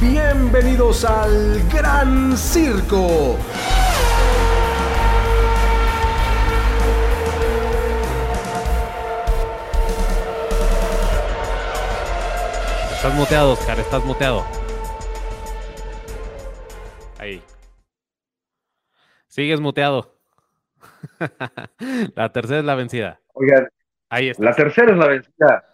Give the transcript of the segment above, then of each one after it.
Bienvenidos al Gran Circo. Estás muteado, Oscar, estás muteado. Ahí. Sigues muteado. la tercera es la vencida. Oigan, Ahí está. la tercera es la vencida.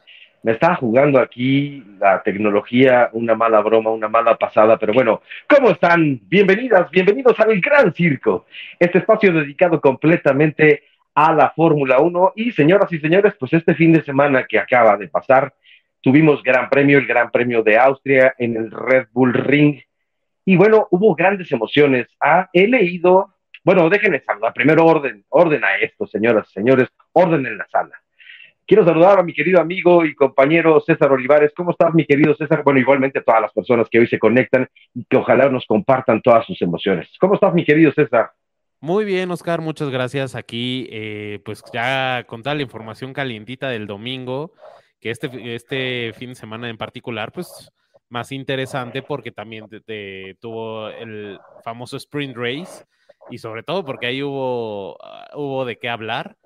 Me estaba jugando aquí la tecnología, una mala broma, una mala pasada, pero bueno, ¿cómo están? Bienvenidas, bienvenidos al Gran Circo, este espacio dedicado completamente a la Fórmula 1 y señoras y señores, pues este fin de semana que acaba de pasar, tuvimos Gran Premio, el Gran Premio de Austria en el Red Bull Ring y bueno, hubo grandes emociones. Ah, he leído, bueno, déjenme saludar, primero orden, orden a esto, señoras y señores, orden en la sala. Quiero saludar a mi querido amigo y compañero César Olivares. ¿Cómo estás, mi querido César? Bueno, igualmente a todas las personas que hoy se conectan y que ojalá nos compartan todas sus emociones. ¿Cómo estás, mi querido César? Muy bien, Oscar, muchas gracias. Aquí, eh, pues ya con toda la información calientita del domingo, que este, este fin de semana en particular, pues más interesante porque también te- te- tuvo el famoso sprint race y sobre todo porque ahí hubo, ah, hubo de qué hablar,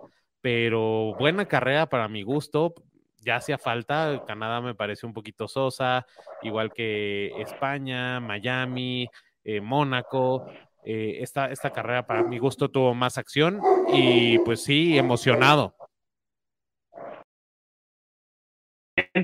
pero buena carrera para mi gusto. Ya hacía falta, Canadá me pareció un poquito sosa, igual que España, Miami, eh, Mónaco. Eh, esta, esta carrera para mi gusto tuvo más acción y pues sí, emocionado.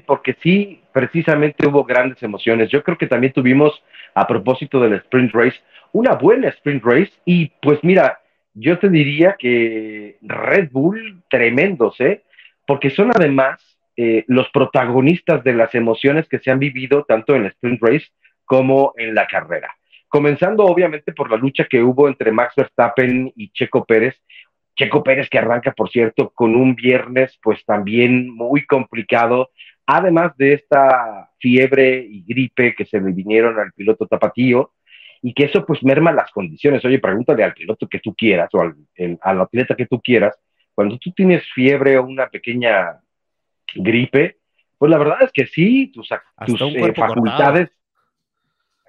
Porque sí, precisamente hubo grandes emociones. Yo creo que también tuvimos, a propósito del sprint race, una buena sprint race. Y pues mira, yo te diría que Red Bull, tremendos, ¿eh? Porque son además eh, los protagonistas de las emociones que se han vivido tanto en el sprint race como en la carrera. Comenzando obviamente por la lucha que hubo entre Max Verstappen y Checo Pérez. Checo Pérez que arranca, por cierto, con un viernes pues también muy complicado, además de esta fiebre y gripe que se le vinieron al piloto tapatío y que eso pues merma las condiciones. Oye, pregúntale al piloto que tú quieras o al, el, al atleta que tú quieras, cuando tú tienes fiebre o una pequeña gripe, pues la verdad es que sí, tus, tus eh, facultades...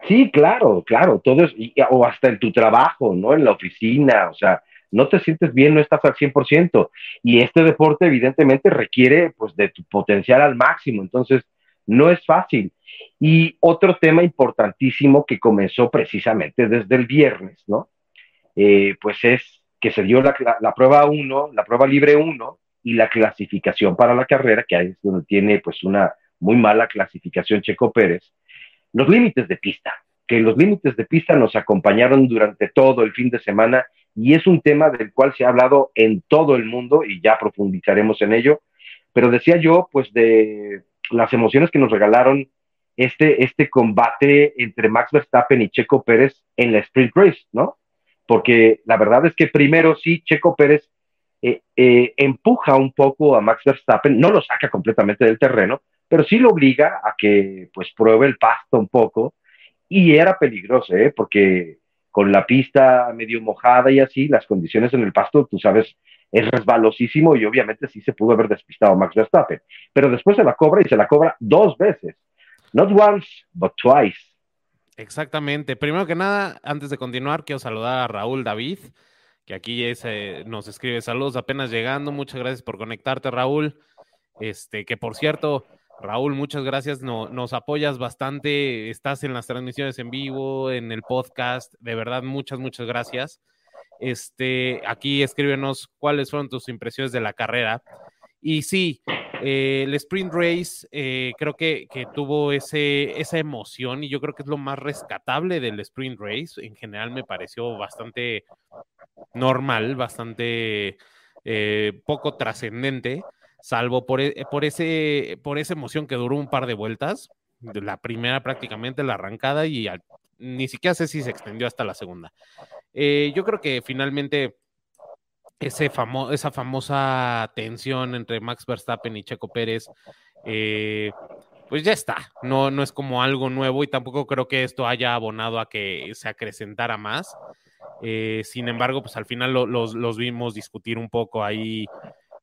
Sí, claro, claro, todo es, y- o hasta en tu trabajo, ¿no? En la oficina, o sea, no te sientes bien, no estás al 100%. Y este deporte evidentemente requiere pues de tu potencial al máximo, entonces no es fácil. Y otro tema importantísimo que comenzó precisamente desde el viernes, ¿no? Eh, pues es que se dio la, prueba 1, la prueba libre 1 y la clasificación para la carrera, que ahí es donde tiene pues una muy mala clasificación Checo Pérez. Los límites de pista, que los límites de pista nos acompañaron durante todo el fin de semana y es un tema del cual se ha hablado en todo el mundo y ya profundizaremos en ello. Pero decía yo, pues, de las emociones que nos regalaron este, este combate entre Max Verstappen y Checo Pérez en la sprint race, ¿no? Porque la verdad es que primero sí, Checo Pérez eh, eh, empuja un poco a Max Verstappen, no lo saca completamente del terreno, pero sí lo obliga a que pues pruebe el pasto un poco y era peligroso, ¿eh? Porque con la pista medio mojada y así, las condiciones en el pasto, tú sabes, es resbalosísimo y obviamente sí se pudo haber despistado Max Verstappen. Pero después se la cobra y se la cobra dos veces. Not once, but twice. Exactamente. Primero que nada, antes de continuar, quiero saludar a Raúl David, que aquí nos escribe saludos apenas llegando. Muchas gracias por conectarte, Raúl. Este, que por cierto, Raúl, muchas gracias. No, nos apoyas bastante. Estás en las transmisiones en vivo, en el podcast. De verdad, muchas, muchas gracias. Este, aquí escríbenos cuáles fueron tus impresiones de la carrera. Y sí, eh, el sprint race eh, creo que, que tuvo ese, esa emoción y yo creo que es lo más rescatable del sprint race. En general me pareció bastante normal, bastante eh, poco trascendente, salvo por, e- por, ese, por esa emoción que duró un par de vueltas. La primera prácticamente, la arrancada, y al- ni siquiera sé si se extendió hasta la segunda. Eh, yo creo que finalmente ese famo esa famosa tensión entre Max Verstappen y Checo Pérez, eh, pues ya está. No, no es como algo nuevo y tampoco creo que esto haya abonado a que se acrecentara más. Eh, sin embargo, pues al final lo- los, los vimos discutir un poco ahí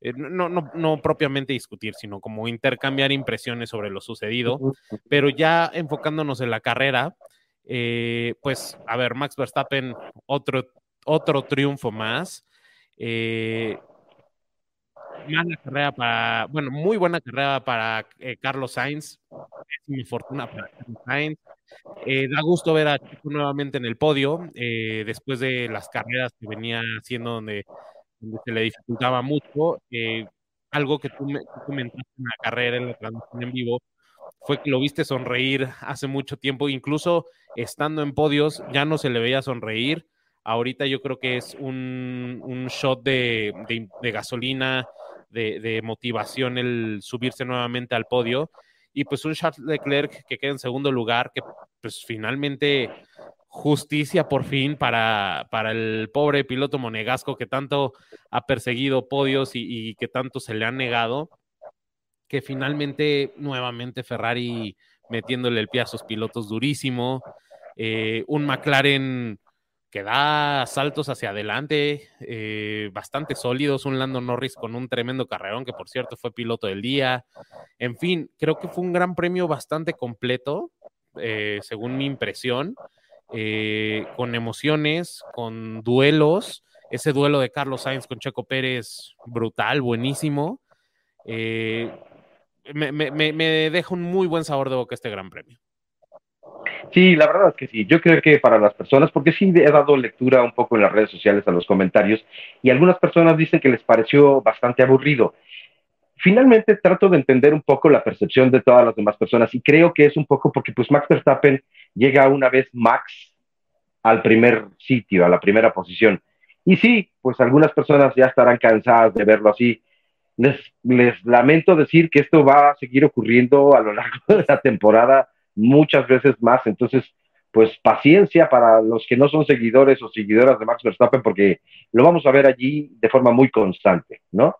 eh, no, no, no propiamente discutir, sino como intercambiar impresiones sobre lo sucedido, pero ya enfocándonos en la carrera, eh, pues, a ver, Max Verstappen, otro, otro triunfo más. Eh, carrera para, bueno, muy buena carrera para Carlos Sainz, mi fortuna para Carlos Sainz. da gusto ver a Chico nuevamente en el podio, después de las carreras que venía haciendo donde se le dificultaba mucho. Eh, algo que tú, me, comentaste en la carrera, en la transmisión en vivo, fue que lo viste sonreír hace mucho tiempo, incluso estando en podios ya no se le veía sonreír. Ahorita yo creo que es un, un shot de, de, gasolina, de, motivación el subirse nuevamente al podio. Y pues un Charles Leclerc que queda en segundo lugar, que pues finalmente justicia por fin para, para el pobre piloto monegasco que tanto ha perseguido podios y, que tanto se le ha negado, que finalmente nuevamente Ferrari metiéndole el pie a sus pilotos durísimo, eh, un McLaren que da saltos hacia adelante, eh, bastante sólidos, un Lando Norris con un tremendo carrerón, que por cierto fue piloto del día. En fin, creo que fue un gran premio bastante completo, eh, según mi impresión. Con emociones, con duelos. Ese duelo de Carlos Sainz con Checo Pérez, brutal, buenísimo. Me, me, deja un muy buen sabor de boca este Gran Premio. Sí, la verdad es que sí. Yo creo que para las personas, porque sí he dado lectura un poco en las redes sociales a los comentarios, y algunas personas dicen que les pareció bastante aburrido. Finalmente trato de entender un poco la percepción de todas las demás personas y creo que es un poco porque pues Max Verstappen llega una vez max al primer sitio, a la primera posición. Y sí, pues algunas personas ya estarán cansadas de verlo así. Les, lamento decir que esto va a seguir ocurriendo a lo largo de la temporada muchas veces más. Entonces, pues paciencia para los que no son seguidores o seguidoras de Max Verstappen, porque lo vamos a ver allí de forma muy constante, ¿no?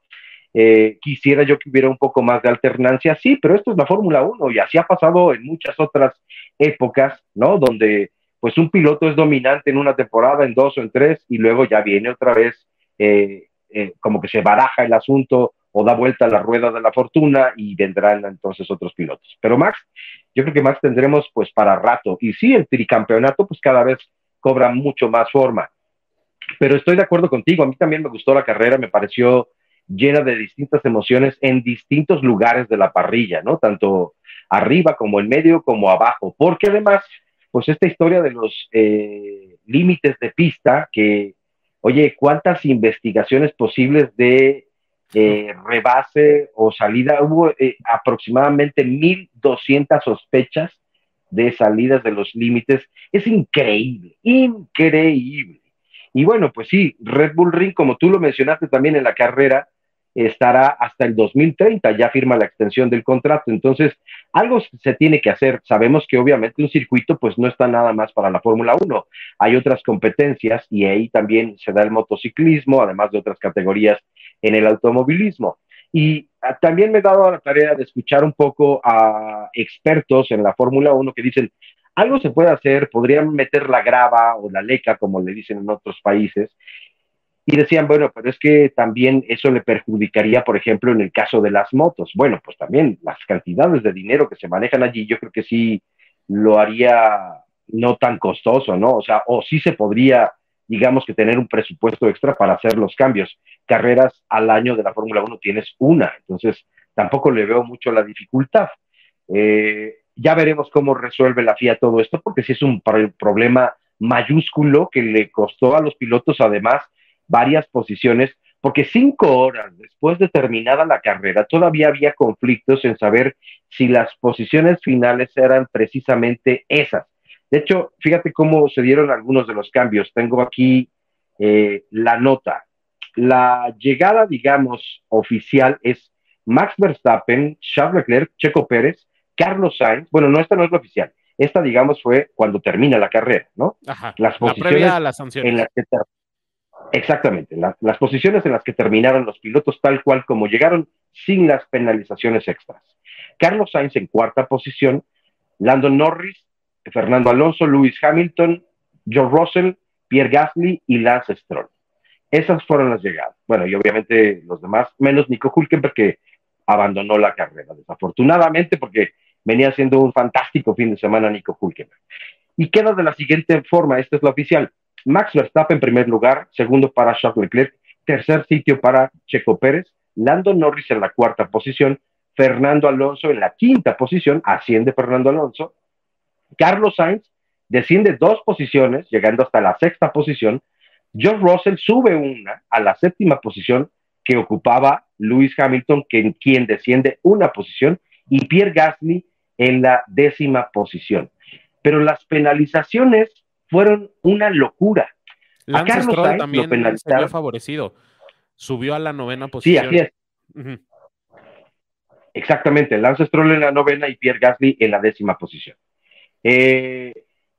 Eh, quisiera yo que hubiera un poco más de alternancia, sí, pero esto es la Fórmula 1 y así ha pasado en muchas otras épocas, ¿no? Donde pues un piloto es dominante en una temporada, en dos o en tres, y luego ya viene otra vez, eh, eh, como que se baraja el asunto o da vuelta la rueda de la fortuna y vendrán entonces otros pilotos. Pero Max, yo creo que Max tendremos pues para rato. Y sí, el tricampeonato pues cada vez cobra mucho más forma. Pero estoy de acuerdo contigo, a mí también me gustó la carrera, me pareció llena de distintas emociones en distintos lugares de la parrilla, ¿no? Tanto arriba como en medio como abajo, porque además, pues esta historia de los eh, límites de pista, que, oye, ¿cuántas investigaciones posibles de eh, rebase o salida? Hubo eh, aproximadamente 1.200 sospechas de salidas de los límites. Es increíble, increíble. Y bueno, pues sí, Red Bull Ring, como tú lo mencionaste también en la carrera, estará hasta el 2030, ya firma la extensión del contrato. Entonces, algo se tiene que hacer. Sabemos que obviamente un circuito pues no está nada más para la Fórmula 1. Hay otras competencias y ahí también se da el motociclismo, además de otras categorías en el automovilismo. Y ah, también me he dado la tarea de escuchar un poco a expertos en la Fórmula 1 que dicen, algo se puede hacer, podrían meter la grava o la leca, como le dicen en otros países, y decían, bueno, pero es que también eso le perjudicaría, por ejemplo, en el caso de las motos. Bueno, pues también las cantidades de dinero que se manejan allí, yo creo que sí lo haría no tan costoso, ¿no? O sea, o sí se podría, digamos que tener un presupuesto extra para hacer los cambios. Carreras al año de la Fórmula 1 tienes una, entonces tampoco le veo mucho la dificultad. Eh, ya veremos cómo resuelve la FIA todo esto, porque sí es un problema mayúsculo que le costó a los pilotos además varias posiciones, porque cinco horas después de terminada la carrera todavía había conflictos en saber si las posiciones finales eran precisamente esas. De hecho, fíjate cómo se dieron algunos de los cambios. Tengo aquí eh, la nota. La llegada, digamos, oficial es Max Verstappen, Charles Leclerc, Checo Pérez, Carlos Sainz. Bueno, no, esta no es la oficial. Esta, digamos, fue cuando termina la carrera, ¿no? Ajá, las posiciones la las en las que Exactamente, las posiciones en las que terminaron los pilotos tal cual como llegaron sin las penalizaciones extras. Carlos Sainz en cuarta posición, Landon Norris, Fernando Alonso, Lewis Hamilton, George Russell, Pierre Gasly y Lance Stroll. Esas fueron las llegadas. Bueno, y obviamente los demás, menos Nico Hulkenberg, que abandonó la carrera, desafortunadamente, porque venía siendo un fantástico fin de semana Nico Hulkenberg. Y queda de la siguiente forma, esta es la oficial. Max Verstappen en primer lugar, segundo para Charles Leclerc, tercer sitio para Checo Pérez, Lando Norris en la cuarta posición, Fernando Alonso en la quinta posición, asciende Fernando Alonso, Carlos Sainz desciende dos posiciones, llegando hasta la sexta posición, George Russell sube una a la séptima posición que ocupaba Lewis Hamilton, que, quien desciende una posición, y Pierre Gasly en la décima posición. Pero las penalizaciones fueron una locura. Lance a Stroll también vio favorecido. Subió a la novena posición. Sí, así es. Exactamente, Lance Stroll en la novena y Pierre Gasly en la décima posición. Eh,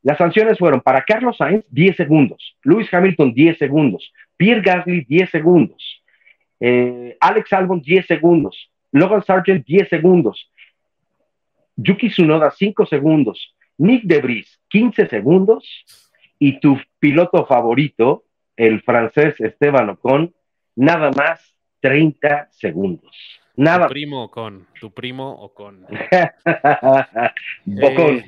las sanciones fueron para Carlos Sainz 10 segundos, Lewis Hamilton 10 segundos, Pierre Gasly 10 segundos, eh, Alex Albon 10 segundos, Logan Sargent 10 segundos, Yuki Tsunoda 5 segundos, Nick Debris 15 segundos y tu piloto favorito, el francés Esteban Ocon, nada más 30 segundos. Nada. Tu primo Ocon, tu primo Ocon. Bocón. Eh,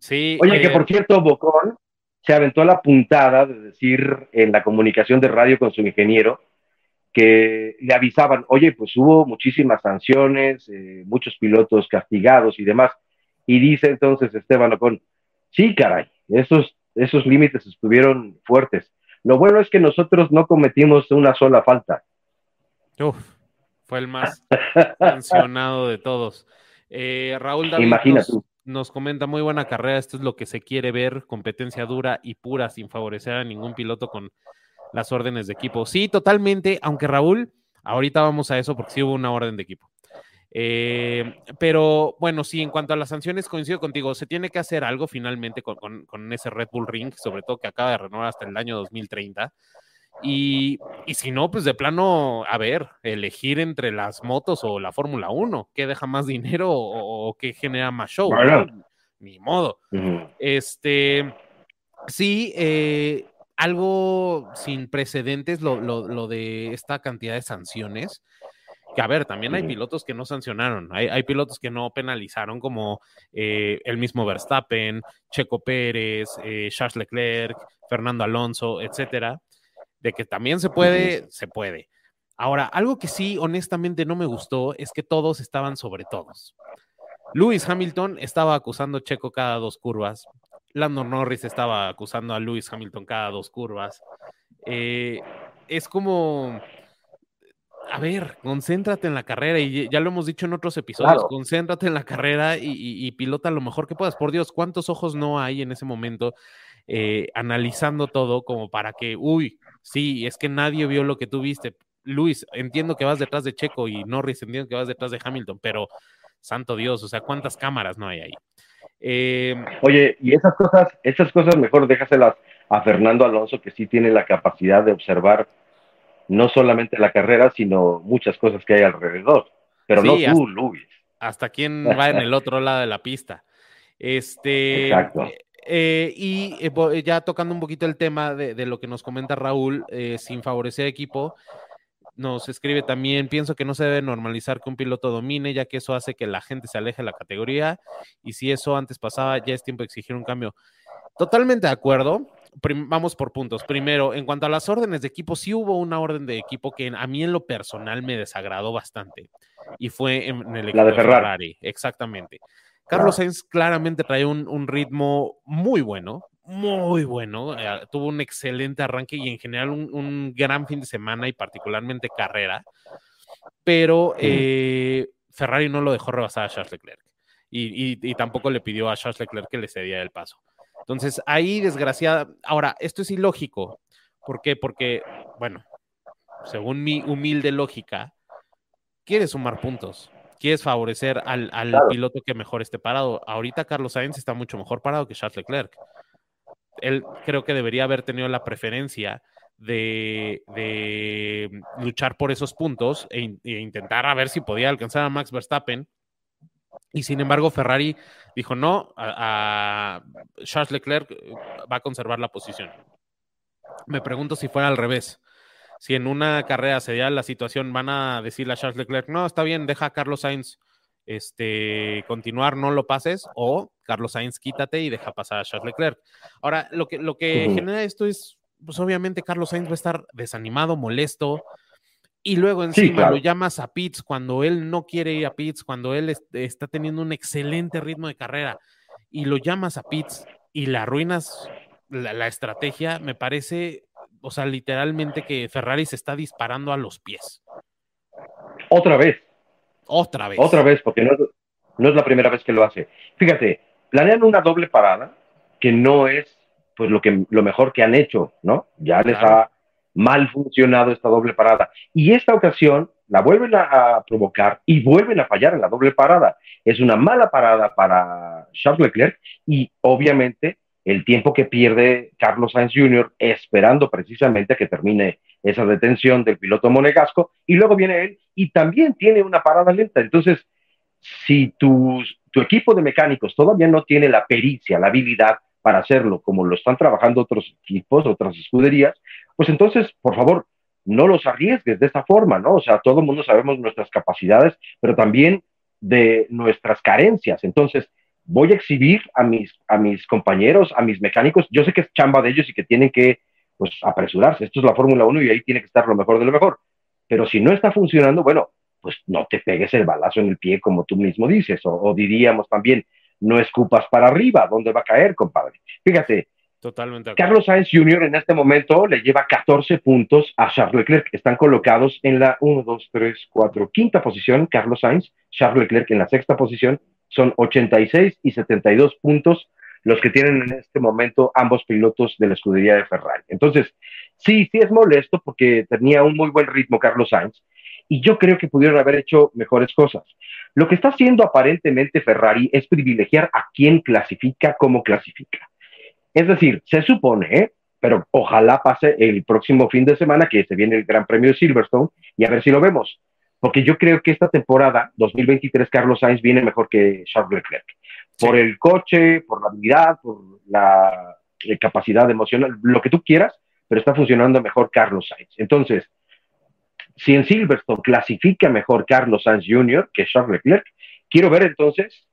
sí. Oye, que por cierto, Bocón se aventó la puntada de decir en la comunicación de radio con su ingeniero que le avisaban, oye, pues hubo muchísimas sanciones, eh, muchos pilotos castigados y demás. Y dice entonces Esteban Ocon, sí, caray, esos, esos límites estuvieron fuertes. Lo bueno es que nosotros no cometimos una sola falta. Uf, fue el más sancionado de todos. Eh, Raúl David nos, nos, comenta muy buena carrera, esto es lo que se quiere ver, competencia dura y pura, sin favorecer a ningún piloto con las órdenes de equipo. Sí, totalmente, aunque Raúl, ahorita vamos a eso porque sí hubo una orden de equipo. Eh, pero bueno, sí, en cuanto a las sanciones, coincido contigo, se tiene que hacer algo finalmente con, ese Red Bull Ring, sobre todo que acaba de renovar hasta el año 2030. Y, si no, pues de plano, a ver, elegir entre las motos o la Fórmula 1, ¿qué deja más dinero o, qué genera más show? Ni modo. Este, sí, eh, algo sin precedentes lo, lo, de esta cantidad de sanciones que a ver, también hay pilotos que no sancionaron, hay, pilotos que no penalizaron, como eh, el mismo Verstappen, Checo Pérez, eh, Charles Leclerc, Fernando Alonso, etcétera. De que también se puede, se puede. Ahora, algo que sí, honestamente, no me gustó es que todos estaban sobre todos. Lewis Hamilton estaba acusando a Checo cada dos curvas. Lando Norris estaba acusando a Lewis Hamilton cada dos curvas. Eh, es como a ver, concéntrate en la carrera y ya lo hemos dicho en otros episodios, concéntrate en la carrera y, pilota lo mejor que puedas. Por Dios, ¿cuántos ojos no hay en ese momento eh, analizando todo como para que, uy, sí, es que nadie vio lo que tú viste. Luis, entiendo que vas detrás de Checo y Norris, entiendo que vas detrás de Hamilton, pero santo Dios, o sea, ¿cuántas cámaras no hay ahí? Em, Oye, y esas cosas, esas cosas mejor déjaselas a Fernando Alonso, que sí tiene la capacidad de observar no solamente la carrera, sino muchas cosas que hay alrededor. Pero no tú, Luis. Hasta quién va en el otro lado de la pista. Este, Exacto. Eh, y eh, ya tocando un poquito el tema de, lo que nos comenta Raúl, eh, sin favorecer equipo, nos escribe también, pienso que no se debe normalizar que un piloto domine, ya que eso hace que la gente se aleje de la categoría, y si eso antes pasaba, ya es tiempo de exigir un cambio. Totalmente de acuerdo vamos por puntos. Primero, en cuanto a las órdenes de equipo, sí hubo una orden de equipo que a mí en lo personal me desagradó bastante y fue en, el equipo de Ferrari. Exactamente. Carlos Sainz claramente trae un, ritmo muy bueno, muy bueno. Eh, tuvo un excelente arranque y en general un, gran fin de semana y particularmente carrera. Pero eh, Ferrari no lo dejó rebasar a Charles Leclerc y, tampoco le pidió a Charles Leclerc que le cediera el paso. Entonces, ahí desgraciada. Ahora, esto es ilógico. ¿Por qué? Porque, bueno, según mi humilde lógica, quieres sumar puntos. Quieres favorecer al, piloto que mejor esté parado. Ahorita Carlos Sainz está mucho mejor parado que Charles Leclerc. Él creo que debería haber tenido la preferencia de, luchar por esos puntos e, e intentar a ver si podía alcanzar a Max Verstappen y sin embargo, Ferrari dijo no, a, Charles Leclerc va a conservar la posición. Me pregunto si fuera al revés. Si en una carrera se da la situación, van a decirle a Charles Leclerc, no, está bien, deja a Carlos Sainz este, continuar, no lo pases, o Carlos Sainz, quítate y deja pasar a Charles Leclerc. Ahora, lo que, lo que genera esto es, pues obviamente Carlos Sainz va a estar desanimado, molesto, y luego encima lo llamas a Pitts cuando él no quiere ir a Pitts, cuando él está teniendo un excelente ritmo de carrera, y lo llamas a Pitts y le arruinas la estrategia, me parece o sea, literalmente que Ferrari se está disparando a los pies. Otra vez. Otra vez. Otra vez, porque no, es la primera vez que lo hace. Fíjate, planean una doble parada que no es pues lo, que, lo mejor que han hecho, ¿no? Ya les ha mal funcionado esta doble parada. Y esta ocasión la vuelven a, a, provocar y vuelven a fallar en la doble parada. Es una mala parada para Charles Leclerc y obviamente el tiempo que pierde Carlos Sainz Jr. esperando precisamente a que termine esa detención del piloto monegasco y luego viene él y también tiene una parada lenta. Entonces, si tu, tu equipo de mecánicos todavía no tiene la pericia, la habilidad para hacerlo como lo están trabajando otros equipos, otras escuderías, pues entonces, por favor, no los arriesgues de esta forma, ¿no? O sea, todo el mundo sabemos nuestras capacidades, pero también de nuestras carencias. Entonces, voy a exhibir a mis, a mis compañeros, a mis mecánicos. Yo sé que es chamba de ellos y que tienen que pues, apresurarse. Esto es la Fórmula 1 y ahí tiene que estar lo mejor de lo mejor. Pero si no está funcionando, bueno, pues no te pegues el balazo en el pie como tú mismo dices. O, diríamos también, no escupas para arriba, ¿dónde va a caer, compadre? Fíjate, Totalmente. Carlos Sainz Jr. en este momento le lleva 14 puntos a Charles Leclerc. Están colocados en la 1, 2, 3, 4, quinta posición. Carlos Sainz, Charles Leclerc en la sexta posición son 86 y 72 puntos los que tienen en este momento ambos pilotos de la escudería de Ferrari. Entonces, sí, sí es molesto porque tenía un muy buen ritmo Carlos Sainz y yo creo que pudieron haber hecho mejores cosas. Lo que está haciendo aparentemente Ferrari es privilegiar a quien clasifica como clasifica. Es decir, se supone, ¿eh? pero ojalá pase el próximo fin de semana que se viene el Gran Premio de Silverstone y a ver si lo vemos porque yo creo que esta temporada, 2023, Carlos Sainz viene mejor que Charles Leclerc. Por el coche, por la habilidad, por la eh, capacidad emocional, lo que tú quieras, pero está funcionando mejor Carlos Sainz. Entonces, si en Silverstone clasifica mejor Carlos Sainz Jr. que Charles Leclerc, quiero ver entonces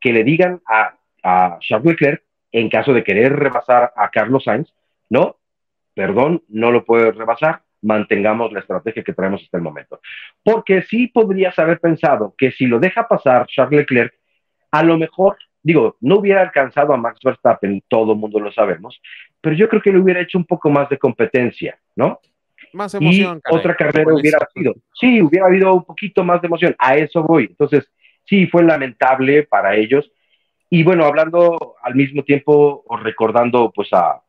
que le digan a, a Charles Leclerc, en caso de querer rebasar a Carlos Sainz, no, perdón, no lo puede rebasar, mantengamos la estrategia que traemos hasta el momento. Porque sí podrías haber pensado que si lo deja pasar Charles Leclerc, a lo mejor, digo, no hubiera alcanzado a Max Verstappen, todo el mundo lo sabemos, pero yo creo que le hubiera hecho un poco más de competencia, ¿no? Más emoción. Y otra carrera hubiera sido, sí, hubiera habido un poquito más de emoción, a eso voy. Entonces, sí, fue lamentable para ellos. Y bueno, hablando al mismo tiempo o recordando pues a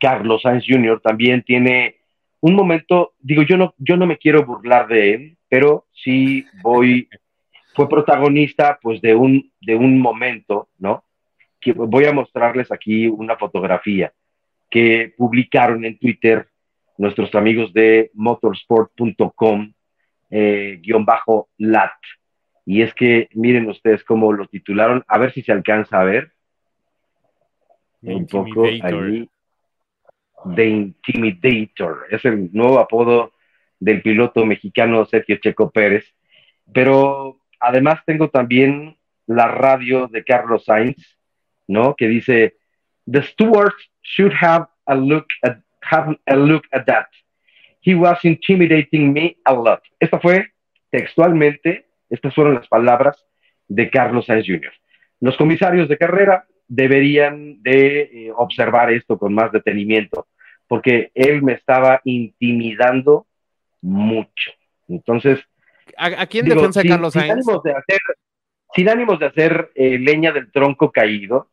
Carlos Sainz Jr., también tiene un momento, digo, yo no, yo no me quiero burlar de él, pero sí voy, fue protagonista pues de un, de un momento, ¿no? Que voy a mostrarles aquí una fotografía que publicaron en Twitter nuestros amigos de motorsport.com, eh, guion bajo lat. Y es que miren ustedes cómo lo titularon, a ver si se alcanza a ver. Un poco ahí. The Intimidator. Es el nuevo apodo del piloto mexicano Sergio Checo Pérez. Pero además tengo también la radio de Carlos Sainz, ¿no? Que dice, The stewards should have a look at, have a look at that. He was intimidating me a lot. Esta fue textualmente, estas fueron las palabras de Carlos Sainz Jr. Los comisarios de carrera deberían de eh, observar esto con más detenimiento, porque él me estaba intimidando mucho. Entonces... ¿A, quién defensa Carlos Sainz? Sin ánimos de hacer, sin ánimos de hacer eh, leña del tronco caído,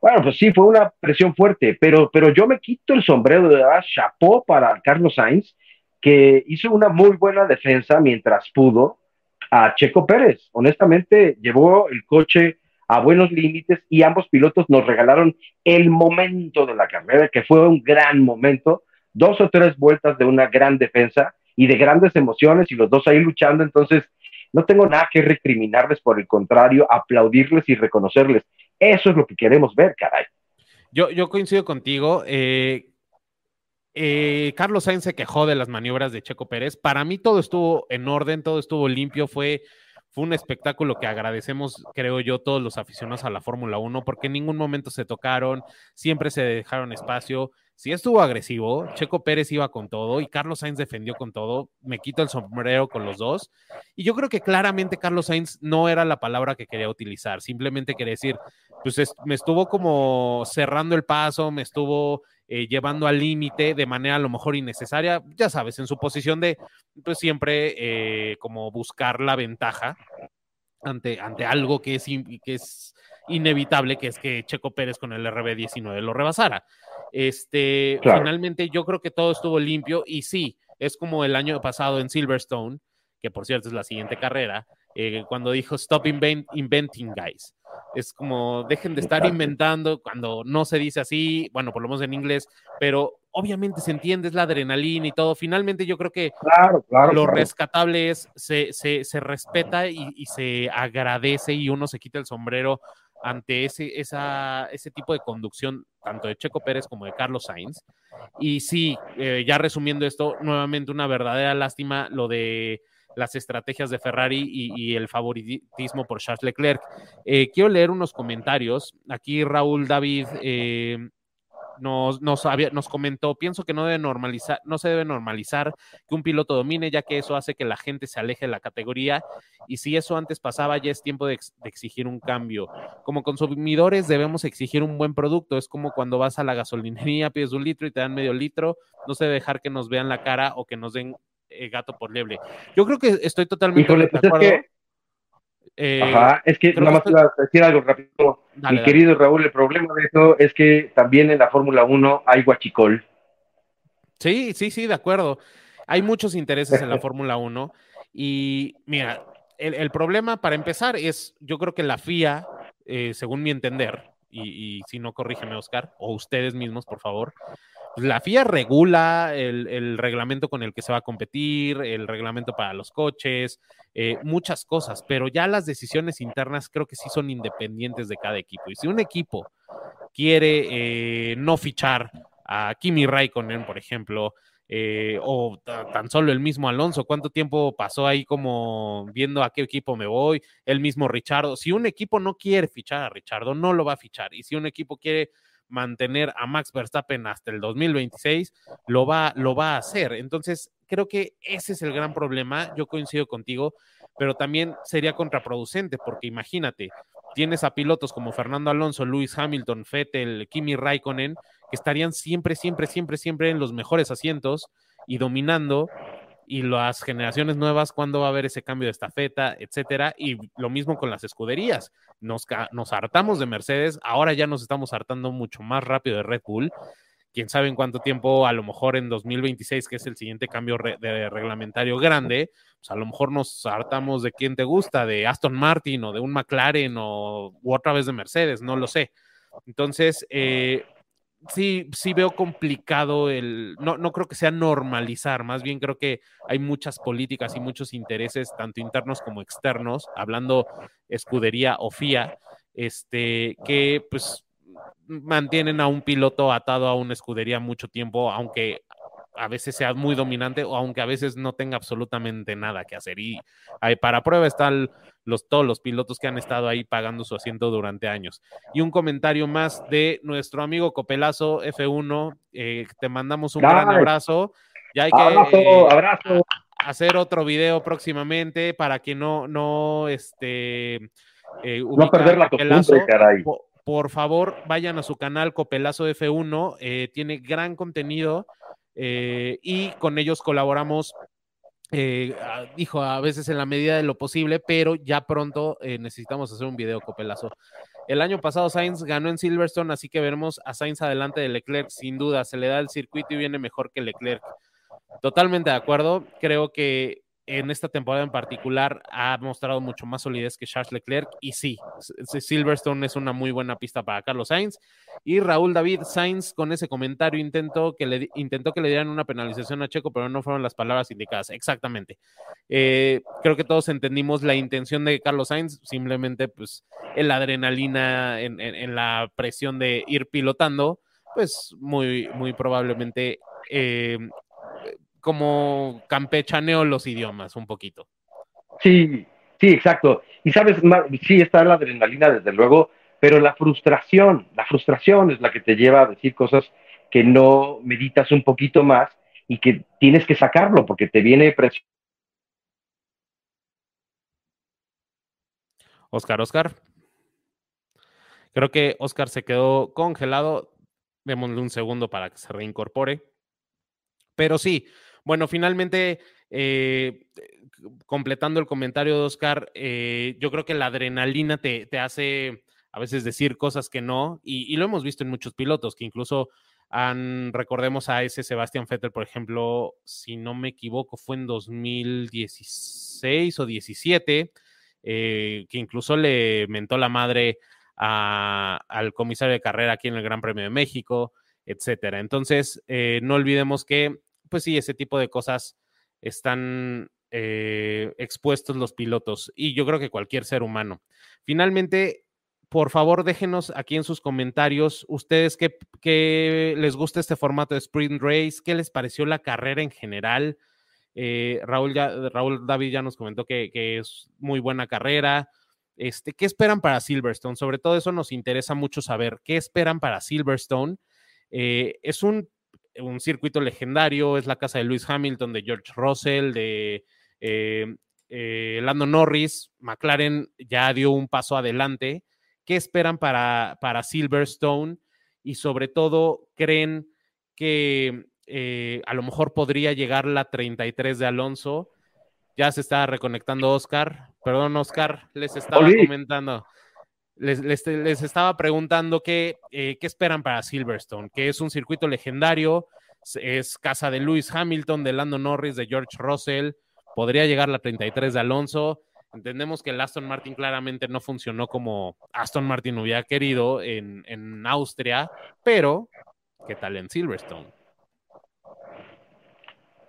bueno, pues sí, fue una presión fuerte, pero, pero yo me quito el sombrero de ah, chapó para Carlos Sainz, que hizo una muy buena defensa mientras pudo a Checo Pérez. Honestamente, llevó el coche a buenos límites y ambos pilotos nos regalaron el momento de la carrera, que fue un gran momento, dos o tres vueltas de una gran defensa y de grandes emociones y los dos ahí luchando, entonces no tengo nada que recriminarles, por el contrario, aplaudirles y reconocerles. Eso es lo que queremos ver, caray. Yo, yo coincido contigo. Eh, eh, Carlos Sainz se quejó de las maniobras de Checo Pérez. Para mí todo estuvo en orden, todo estuvo limpio, fue, fue un espectáculo que agradecemos, creo yo, todos los aficionados a la Fórmula 1, porque en ningún momento se tocaron, siempre se dejaron espacio. Si estuvo agresivo, Checo Pérez iba con todo y Carlos Sainz defendió con todo. Me quito el sombrero con los dos. Y yo creo que claramente Carlos Sainz no era la palabra que quería utilizar. Simplemente quería decir, pues me estuvo como cerrando el paso, me estuvo eh, llevando al límite de manera a lo mejor innecesaria, ya sabes, en su posición de pues siempre eh, como buscar la ventaja ante, ante algo que es, que es inevitable, que es que Checo Pérez con el RB19 lo rebasara. Este, finalmente yo creo que todo estuvo limpio y sí, es como el año pasado en Silverstone, que por cierto es la siguiente carrera, eh, cuando dijo Stop inventing, guys. Es como dejen de estar inventando cuando no se dice así, bueno, por lo menos en inglés, pero obviamente se entiende, es la adrenalina y todo. Finalmente yo creo que lo rescatable es, se, se, respeta y, y, se agradece y uno se quita el sombrero ante ese, esa, ese tipo de conducción, tanto de Checo Pérez como de Carlos Sainz. Y sí, eh, ya resumiendo esto, nuevamente una verdadera lástima lo de las estrategias de Ferrari y, el favoritismo por Charles Leclerc. Eh, quiero leer unos comentarios. Aquí Raúl David eh, nos, nos, comentó, pienso que no, debe normalizar, no se debe normalizar que un piloto domine, ya que eso hace que la gente se aleje de la categoría y si eso antes pasaba, ya es tiempo de, exigir un cambio. Como consumidores debemos exigir un buen producto, es como cuando vas a la gasolinería, pides un litro y te dan medio litro, no se debe dejar que nos vean la cara o que nos den eh, gato por liebre. Yo creo que estoy totalmente de pues acuerdo. Eh, Ajá, es que nada más te a decir algo rápido. Mi querido Raúl, el problema de eso es que también en la Fórmula 1 hay guachicol. Sí, sí, sí, de acuerdo. Hay muchos intereses en la Fórmula 1 y mira, el, problema para empezar es, yo creo que la FIA, eh, según mi entender, y, y, si no corrígeme Oscar, o ustedes mismos, por favor, la FIA regula el, reglamento con el que se va a competir, el reglamento para los coches, eh, muchas cosas, pero ya las decisiones internas creo que sí son independientes de cada equipo. Y si un equipo quiere eh, no fichar a Kimi Raikkonen, por ejemplo, eh, o tan solo el mismo Alonso, cuánto tiempo pasó ahí como viendo a qué equipo me voy, el mismo Richardo. Si un equipo no quiere fichar a Richardo, no lo va a fichar. Y si un equipo quiere mantener a Max Verstappen hasta el 2026, lo va, lo va a hacer. Entonces, creo que ese es el gran problema. Yo coincido contigo, pero también sería contraproducente, porque imagínate, tienes a pilotos como Fernando Alonso, Luis Hamilton, Vettel, Kimi Raikkonen, que estarían siempre, siempre, siempre, siempre en los mejores asientos y dominando y las generaciones nuevas, cuándo va a haber ese cambio de estafeta, etcétera. Y lo mismo con las escuderías. Nos, nos hartamos de Mercedes, ahora ya nos estamos hartando mucho más rápido de Red Bull. Quién sabe en cuánto tiempo, a lo mejor en 2026, que es el siguiente cambio de reglamentario grande, pues a lo mejor nos hartamos de quién te gusta, de Aston Martin o de un McLaren o otra vez de Mercedes, no lo sé. Entonces, eh, sí, sí veo complicado el, no, no creo que sea normalizar, más bien creo que hay muchas políticas y muchos intereses, tanto internos como externos, hablando escudería o FIA, este, que pues mantienen a un piloto atado a una escudería mucho tiempo, aunque a veces sea muy dominante o aunque a veces no tenga absolutamente nada que hacer. Y para prueba están los, todos los pilotos que han estado ahí pagando su asiento durante años. Y un comentario más de nuestro amigo Copelazo F1. Eh, te mandamos un gran abrazo. Ya hay que abrazo, hacer otro video próximamente para que no, no, este, eh, no perder la costumbre, caray. Por, favor, vayan a su canal Copelazo F1. Eh, tiene gran contenido eh, y con ellos colaboramos, eh, dijo, a veces en la medida de lo posible, pero ya pronto eh, necesitamos hacer un video copelazo. El año pasado Sainz ganó en Silverstone, así que veremos a Sainz adelante de Leclerc, sin duda, se le da el circuito y viene mejor que Leclerc. Totalmente de acuerdo, creo que en esta temporada en particular ha mostrado mucho más solidez que Charles Leclerc y sí, Silverstone es una muy buena pista para Carlos Sainz y Raúl David Sainz con ese comentario intentó que le, intentó que le dieran una penalización a Checo, pero no fueron las palabras indicadas, exactamente. Eh, creo que todos entendimos la intención de Carlos Sainz, simplemente pues el adrenalina en, la presión de ir pilotando, pues muy, muy probablemente eh, como campechaneo los idiomas un poquito. Sí, sí, exacto. Y sabes, sí está la adrenalina desde luego, pero la frustración, la frustración es la que te lleva a decir cosas que no meditas un poquito más y que tienes que sacarlo porque te viene presión. Oscar, Oscar. Creo que Oscar se quedó congelado. Démosle un segundo para que se reincorpore. Pero sí, bueno, finalmente, eh, completando el comentario de Oscar, eh, yo creo que la adrenalina te, hace a veces decir cosas que no, y, lo hemos visto en muchos pilotos, que incluso han, recordemos a ese Sebastián Vettel, por ejemplo, si no me equivoco, fue en 2016 o 17, eh, que incluso le mentó la madre al comisario de carrera aquí en el Gran Premio de México, etcétera. Entonces, no olvidemos que pues sí, ese tipo de cosas están eh, expuestos los pilotos y yo creo que cualquier ser humano. Finalmente, por favor, déjenos aquí en sus comentarios ustedes qué, les gusta este formato de Sprint Race, qué les pareció la carrera en general. Eh, Raúl, Raúl David ya nos comentó que, es muy buena carrera. Este, ¿Qué esperan para Silverstone? Sobre todo eso nos interesa mucho saber. ¿Qué esperan para Silverstone? Eh, es un un circuito legendario, es la casa de Lewis Hamilton, de George Russell, de eh, eh, Lando Norris. McLaren ya dio un paso adelante. ¿Qué esperan para, para Silverstone? Y sobre todo, ¿creen que eh, a lo mejor podría llegar la 33 de Alonso? Ya se está reconectando Oscar. Perdón, Oscar, les estaba comentando. Les, estaba preguntando qué, eh, qué esperan para Silverstone, que es un circuito legendario, es casa de Lewis Hamilton, de Lando Norris, de George Russell, podría llegar la 33 de Alonso. Entendemos que el Aston Martin claramente no funcionó como Aston Martin hubiera querido en, en Austria, pero ¿qué tal en Silverstone?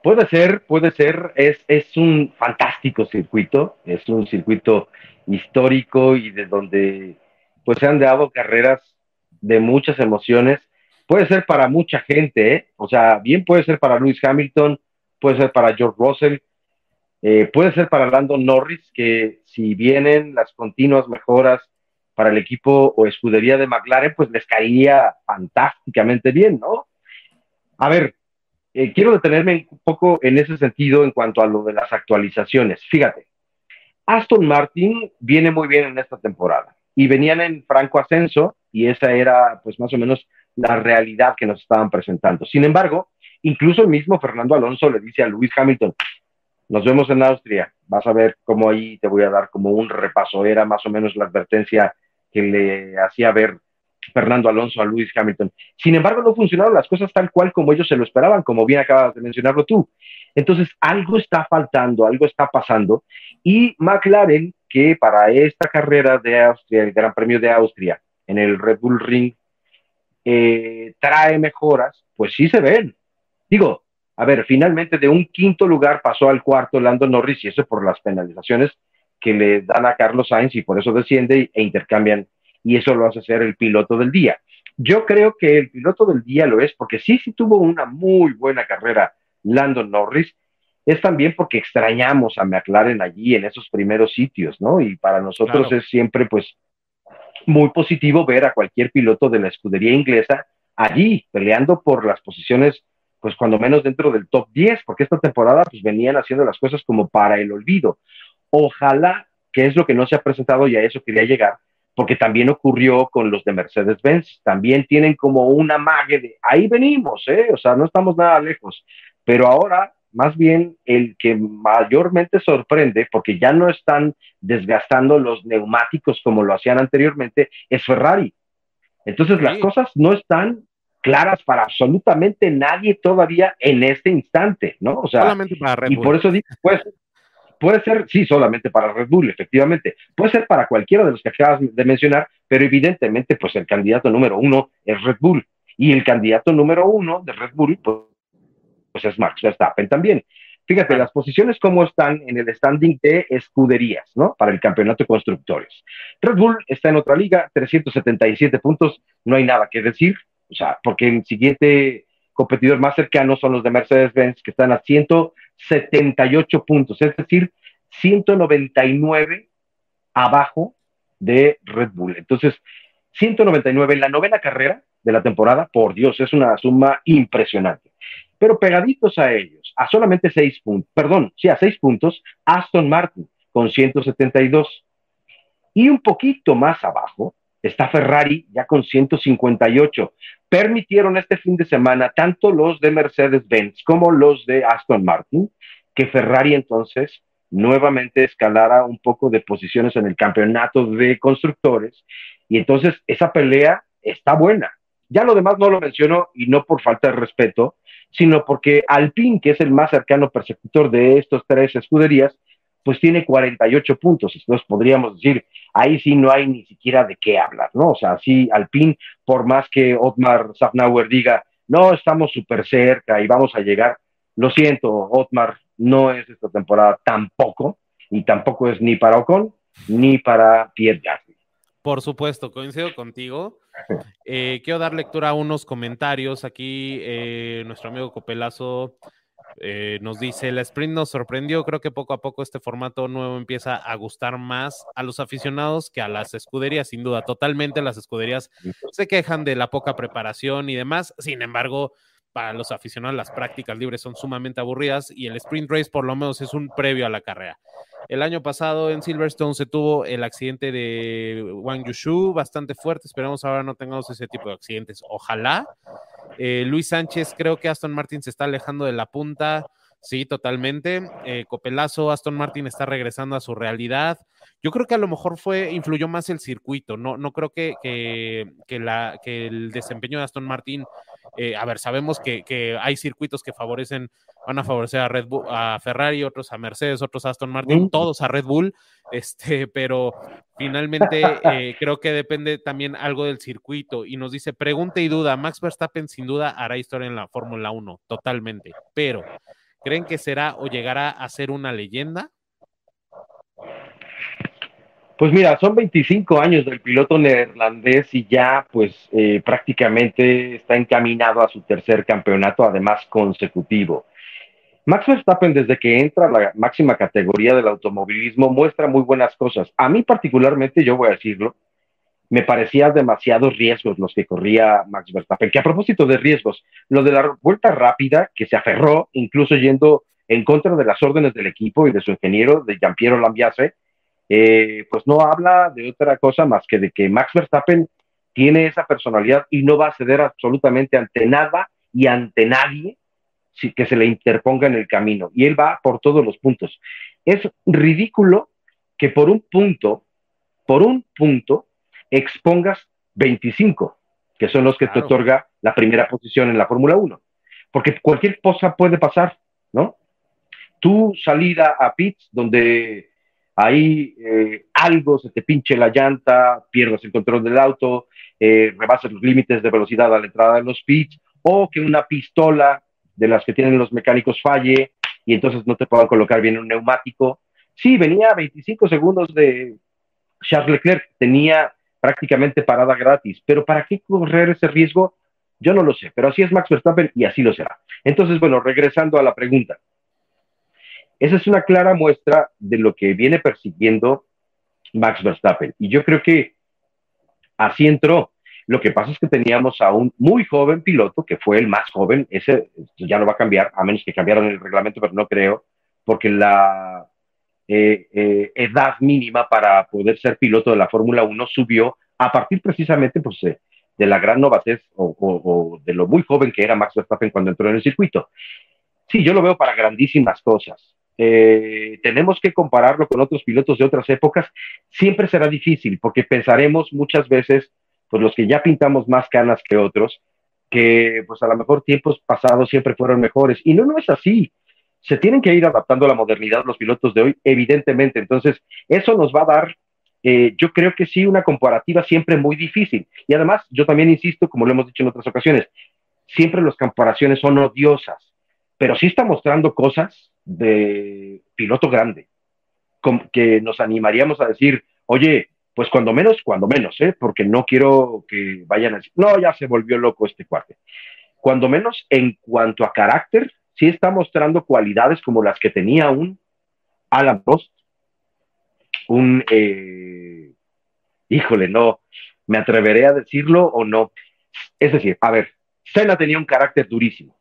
Puede ser, puede ser, es, es un fantástico circuito, es un circuito histórico y de donde pues se han dado carreras de muchas emociones. Puede ser para mucha gente, ¿eh? o sea, bien puede ser para Lewis Hamilton, puede ser para George Russell, eh, puede ser para Lando Norris, que si vienen las continuas mejoras para el equipo o escudería de McLaren, pues les caería fantásticamente bien, ¿no? A ver, eh, quiero detenerme un poco en ese sentido en cuanto a lo de las actualizaciones. Fíjate, Aston Martin viene muy bien en esta temporada y venían en franco ascenso y esa era pues más o menos la realidad que nos estaban presentando. Sin embargo, incluso el mismo Fernando Alonso le dice a Luis Hamilton, nos vemos en Austria, vas a ver cómo ahí te voy a dar como un repaso, era más o menos la advertencia que le hacía ver Fernando Alonso a Luis Hamilton. Sin embargo, no funcionaron las cosas tal cual como ellos se lo esperaban, como bien acabas de mencionarlo tú. Entonces, algo está faltando, algo está pasando. Y McLaren, que para esta carrera de Austria, el Gran Premio de Austria, en el Red Bull Ring, eh, trae mejoras, pues sí se ven. Digo, a ver, finalmente de un quinto lugar pasó al cuarto Lando Norris y eso por las penalizaciones que le dan a Carlos Sainz y por eso desciende e intercambian y eso lo hace ser el piloto del día. Yo creo que el piloto del día lo es porque sí, sí tuvo una muy buena carrera Landon Norris, es también porque extrañamos a McLaren allí en esos primeros sitios, ¿no? Y para nosotros es siempre pues muy positivo ver a cualquier piloto de la escudería inglesa allí peleando por las posiciones pues cuando menos dentro del top 10, porque esta temporada pues venían haciendo las cosas como para el olvido. Ojalá, que es lo que no se ha presentado y a eso quería llegar, porque también ocurrió con los de Mercedes-Benz, también tienen como una mague de, ahí venimos, ¿eh? o sea, no estamos nada lejos, pero ahora más bien el que mayormente sorprende, porque ya no están desgastando los neumáticos como lo hacían anteriormente, es Ferrari. Entonces las cosas no están claras para absolutamente nadie todavía en este instante, ¿no? O sea, Solamente para y por eso digo, pues, Puede ser, sí, solamente para Red Bull, efectivamente. Puede ser para cualquiera de los que acabas de mencionar, pero evidentemente, pues el candidato número uno es Red Bull. Y el candidato número uno de Red Bull, pues, pues es Max Verstappen también. Fíjate, las posiciones como están en el standing de escuderías, ¿no? Para el campeonato de constructores. Red Bull está en otra liga, 377 puntos, no hay nada que decir, o sea, porque el siguiente competidor más cercano son los de Mercedes-Benz, que están a 178 puntos, es decir, 199 abajo de Red Bull. Entonces, 199 en la novena carrera de la temporada, por Dios, es una suma impresionante. Pero pegaditos a ellos, a solamente 6 puntos, perdón, sí, a 6 puntos, Aston Martin con 172. Y un poquito más abajo está Ferrari ya con 158. Permitieron este fin de semana tanto los de Mercedes-Benz como los de Aston Martin que Ferrari entonces nuevamente escalara un poco de posiciones en el campeonato de constructores y entonces esa pelea está buena. Ya lo demás no lo menciono y no por falta de respeto, sino porque Alpine, que es el más cercano persecutor de estos tres escuderías, pues tiene 48 puntos. Entonces podríamos decir, ahí sí no hay ni siquiera de qué hablar, ¿no? O sea, sí, Alpine, por más que Otmar Safnauer diga, no, estamos súper cerca y vamos a llegar, lo siento, Otmar, no es esta temporada tampoco, y tampoco es ni para Ocon ni para Pierre Gasly. Por supuesto, coincido contigo. Eh, quiero dar lectura a unos comentarios. Aquí eh, nuestro amigo Copelazo eh, nos dice, la sprint nos sorprendió, creo que poco a poco este formato nuevo empieza a gustar más a los aficionados que a las escuderías, sin duda, totalmente las escuderías se quejan de la poca preparación y demás, sin embargo, para los aficionados las prácticas libres son sumamente aburridas y el sprint race por lo menos es un previo a la carrera. El año pasado en Silverstone se tuvo el accidente de Wang Yushu bastante fuerte. Esperamos ahora no tengamos ese tipo de accidentes. Ojalá. Eh, Luis Sánchez, creo que Aston Martin se está alejando de la punta. Sí, totalmente. Eh, Copelazo, Aston Martin está regresando a su realidad. Yo creo que a lo mejor fue, influyó más el circuito. No, no creo que, que, la, que el desempeño de Aston Martin eh, a ver, sabemos que, hay circuitos que favorecen, van a favorecer a Red Bull, a Ferrari, otros a Mercedes, otros a Aston Martin, todos a Red Bull, este, pero finalmente eh, creo que depende también algo del circuito. Y nos dice, pregunta y duda, Max Verstappen sin duda hará historia en la Fórmula 1, totalmente, pero ¿creen que será o llegará a ser una leyenda? Pues mira, son 25 años del piloto neerlandés y ya pues eh, prácticamente está encaminado a su tercer campeonato, además consecutivo. Max Verstappen desde que entra a la máxima categoría del automovilismo muestra muy buenas cosas. A mí particularmente, yo voy a decirlo, me parecía demasiados riesgos los que corría Max Verstappen. Que a propósito de riesgos, lo de la vuelta rápida, que se aferró, incluso yendo en contra de las órdenes del equipo y de su ingeniero, de Giampiero Lambiase, eh, pues no habla de otra cosa más que de que Max Verstappen tiene esa personalidad y no va a ceder absolutamente ante nada y ante nadie que se le interponga en el camino. Y él va por todos los puntos. Es ridículo que por un punto, por un punto, expongas 25, que son los que te otorga la primera posición en la Fórmula 1. Porque cualquier cosa puede pasar, ¿no? Tu salida a pits, donde ahí eh, algo se te pinche la llanta, pierdas el control del auto, eh, rebases los límites de velocidad a la entrada de los pits, o que una pistola de las que tienen los mecánicos falle y entonces no te puedan colocar bien un neumático. Sí, venía a 25 segundos de Charles Leclerc, tenía prácticamente parada gratis, pero ¿para qué correr ese riesgo? Yo no lo sé, pero así es Max Verstappen y así lo será. Entonces, bueno, regresando a la pregunta, esa es una clara muestra de lo que viene persiguiendo Max Verstappen. Y yo creo que así entró. Lo que pasa es que teníamos a un muy joven piloto, que fue el más joven, ese ya no va a cambiar, a menos que cambiaran el reglamento, pero no creo, porque la eh, eh, edad mínima para poder ser piloto de la Fórmula 1 subió a partir precisamente pues, eh, de la gran novatez o, o, de lo muy joven que era Max Verstappen cuando entró en el circuito. Sí, yo lo veo para grandísimas cosas. Eh, tenemos que compararlo con otros pilotos de otras épocas, siempre será difícil porque pensaremos muchas veces, pues los que ya pintamos más canas que otros, que pues a lo mejor tiempos pasados siempre fueron mejores. Y no, no es así. Se tienen que ir adaptando a la modernidad los pilotos de hoy, evidentemente. Entonces, eso nos va a dar, eh, yo creo que sí, una comparativa siempre muy difícil. Y además, yo también insisto, como lo hemos dicho en otras ocasiones, siempre las comparaciones son odiosas, pero sí está mostrando cosas de piloto grande, que nos animaríamos a decir, oye, pues cuando menos, cuando menos, ¿eh? porque no quiero que vayan a decir, no, ya se volvió loco este cuate. cuando menos en cuanto a carácter, sí está mostrando cualidades como las que tenía un Alan Prost, un, eh, híjole, no, me atreveré a decirlo o no. Es decir, a ver, Senna tenía un carácter durísimo.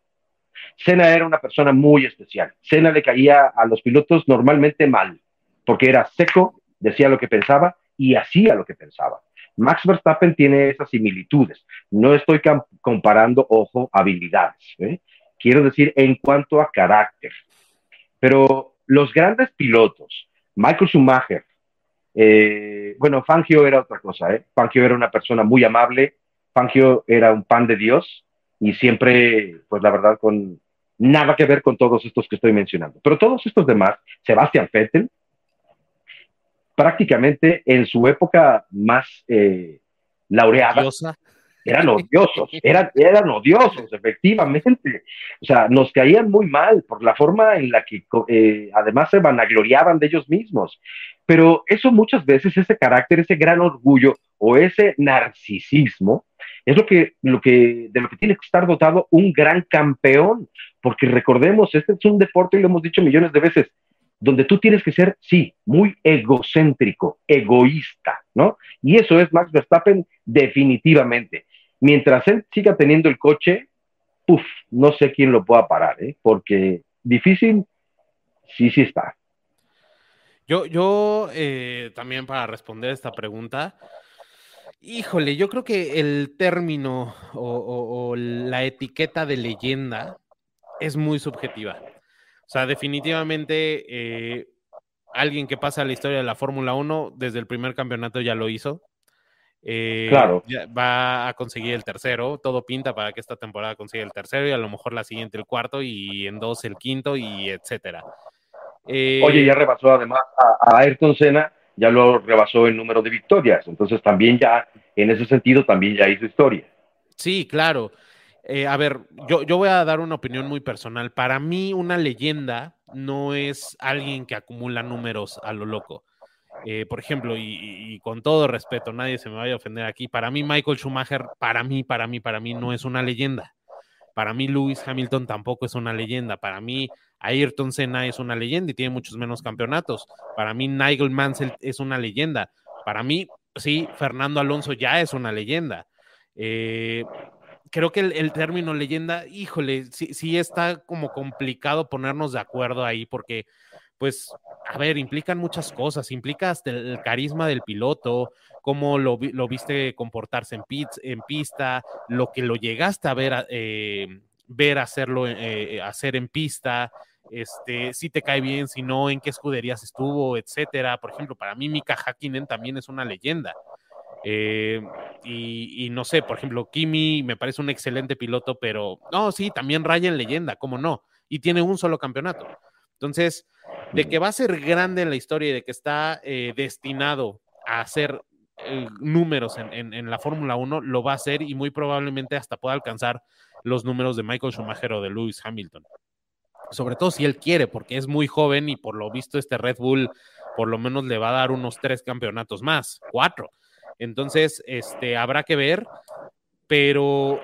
Senna era una persona muy especial. Senna le caía a los pilotos normalmente mal, porque era seco, decía lo que pensaba y hacía lo que pensaba. Max Verstappen tiene esas similitudes. No estoy comparando, ojo, habilidades. ¿eh? Quiero decir en cuanto a carácter. Pero los grandes pilotos, Michael Schumacher, eh, bueno, Fangio era otra cosa, ¿eh? Fangio era una persona muy amable, Fangio era un pan de Dios y siempre, pues la verdad, con nada que ver con todos estos que estoy mencionando. Pero todos estos demás, Sebastian Vettel, prácticamente en su época más eh, laureada, eran odiosos, eran, eran odiosos, efectivamente. O sea, nos caían muy mal por la forma en la que eh, además se vanagloriaban de ellos mismos. Pero eso muchas veces, ese carácter, ese gran orgullo o ese narcisismo, es lo que, lo que, de lo que tiene que estar dotado un gran campeón. Porque recordemos, este es un deporte, y lo hemos dicho millones de veces, donde tú tienes que ser, sí, muy egocéntrico, egoísta, ¿no? Y eso es Max Verstappen definitivamente. Mientras él siga teniendo el coche, uff, no sé quién lo pueda parar, ¿eh? Porque difícil, sí, sí está. Yo, yo eh, también para responder esta pregunta, híjole, yo creo que el término o la etiqueta de leyenda es muy subjetiva. O sea, definitivamente eh, alguien que pasa la historia de la Fórmula 1 desde el primer campeonato ya lo hizo. Eh, claro. va a conseguir el tercero. Todo pinta para que esta temporada consiga el tercero y a lo mejor la siguiente el cuarto y en dos el quinto y etcétera. Eh, Oye, ya rebasó además a, a, Ayrton Senna, ya lo rebasó el número de victorias. Entonces también ya, en ese sentido, también ya hizo historia. Sí, claro. Eh, a ver, yo, yo voy a dar una opinión muy personal. Para mí, una leyenda no es alguien que acumula números a lo loco. Eh, por ejemplo, y, con todo respeto, nadie se me vaya a ofender aquí, para mí Michael Schumacher, para mí, para mí, para mí no es una leyenda. Para mí Lewis Hamilton tampoco es una leyenda. Para mí Ayrton Senna es una leyenda y tiene muchos menos campeonatos. Para mí Nigel Mansell es una leyenda. Para mí, sí, Fernando Alonso ya es una leyenda. Eh, creo que el, término leyenda, híjole, sí, sí está como complicado ponernos de acuerdo ahí porque, pues, a ver, implican muchas cosas, implica hasta el, carisma del piloto, cómo lo, viste comportarse en, en pista, lo que lo llegaste a ver, eh, ver hacerlo, eh, hacer en pista, este, si te cae bien, si no, en qué escuderías estuvo, etcétera. Por ejemplo, para mí Mika Hakkinen también es una leyenda. Eh, y, no sé, por ejemplo, Kimi me parece un excelente piloto, pero no, sí, también raya en leyenda, ¿cómo no? Y tiene un solo campeonato. Entonces, de que va a ser grande en la historia y de que está eh, destinado a hacer eh, números en, en la Fórmula 1, lo va a hacer y muy probablemente hasta pueda alcanzar los números de Michael Schumacher o de Lewis Hamilton. Sobre todo si él quiere, porque es muy joven y por lo visto este Red Bull por lo menos le va a dar unos tres campeonatos más, cuatro. Entonces, este, habrá que ver, pero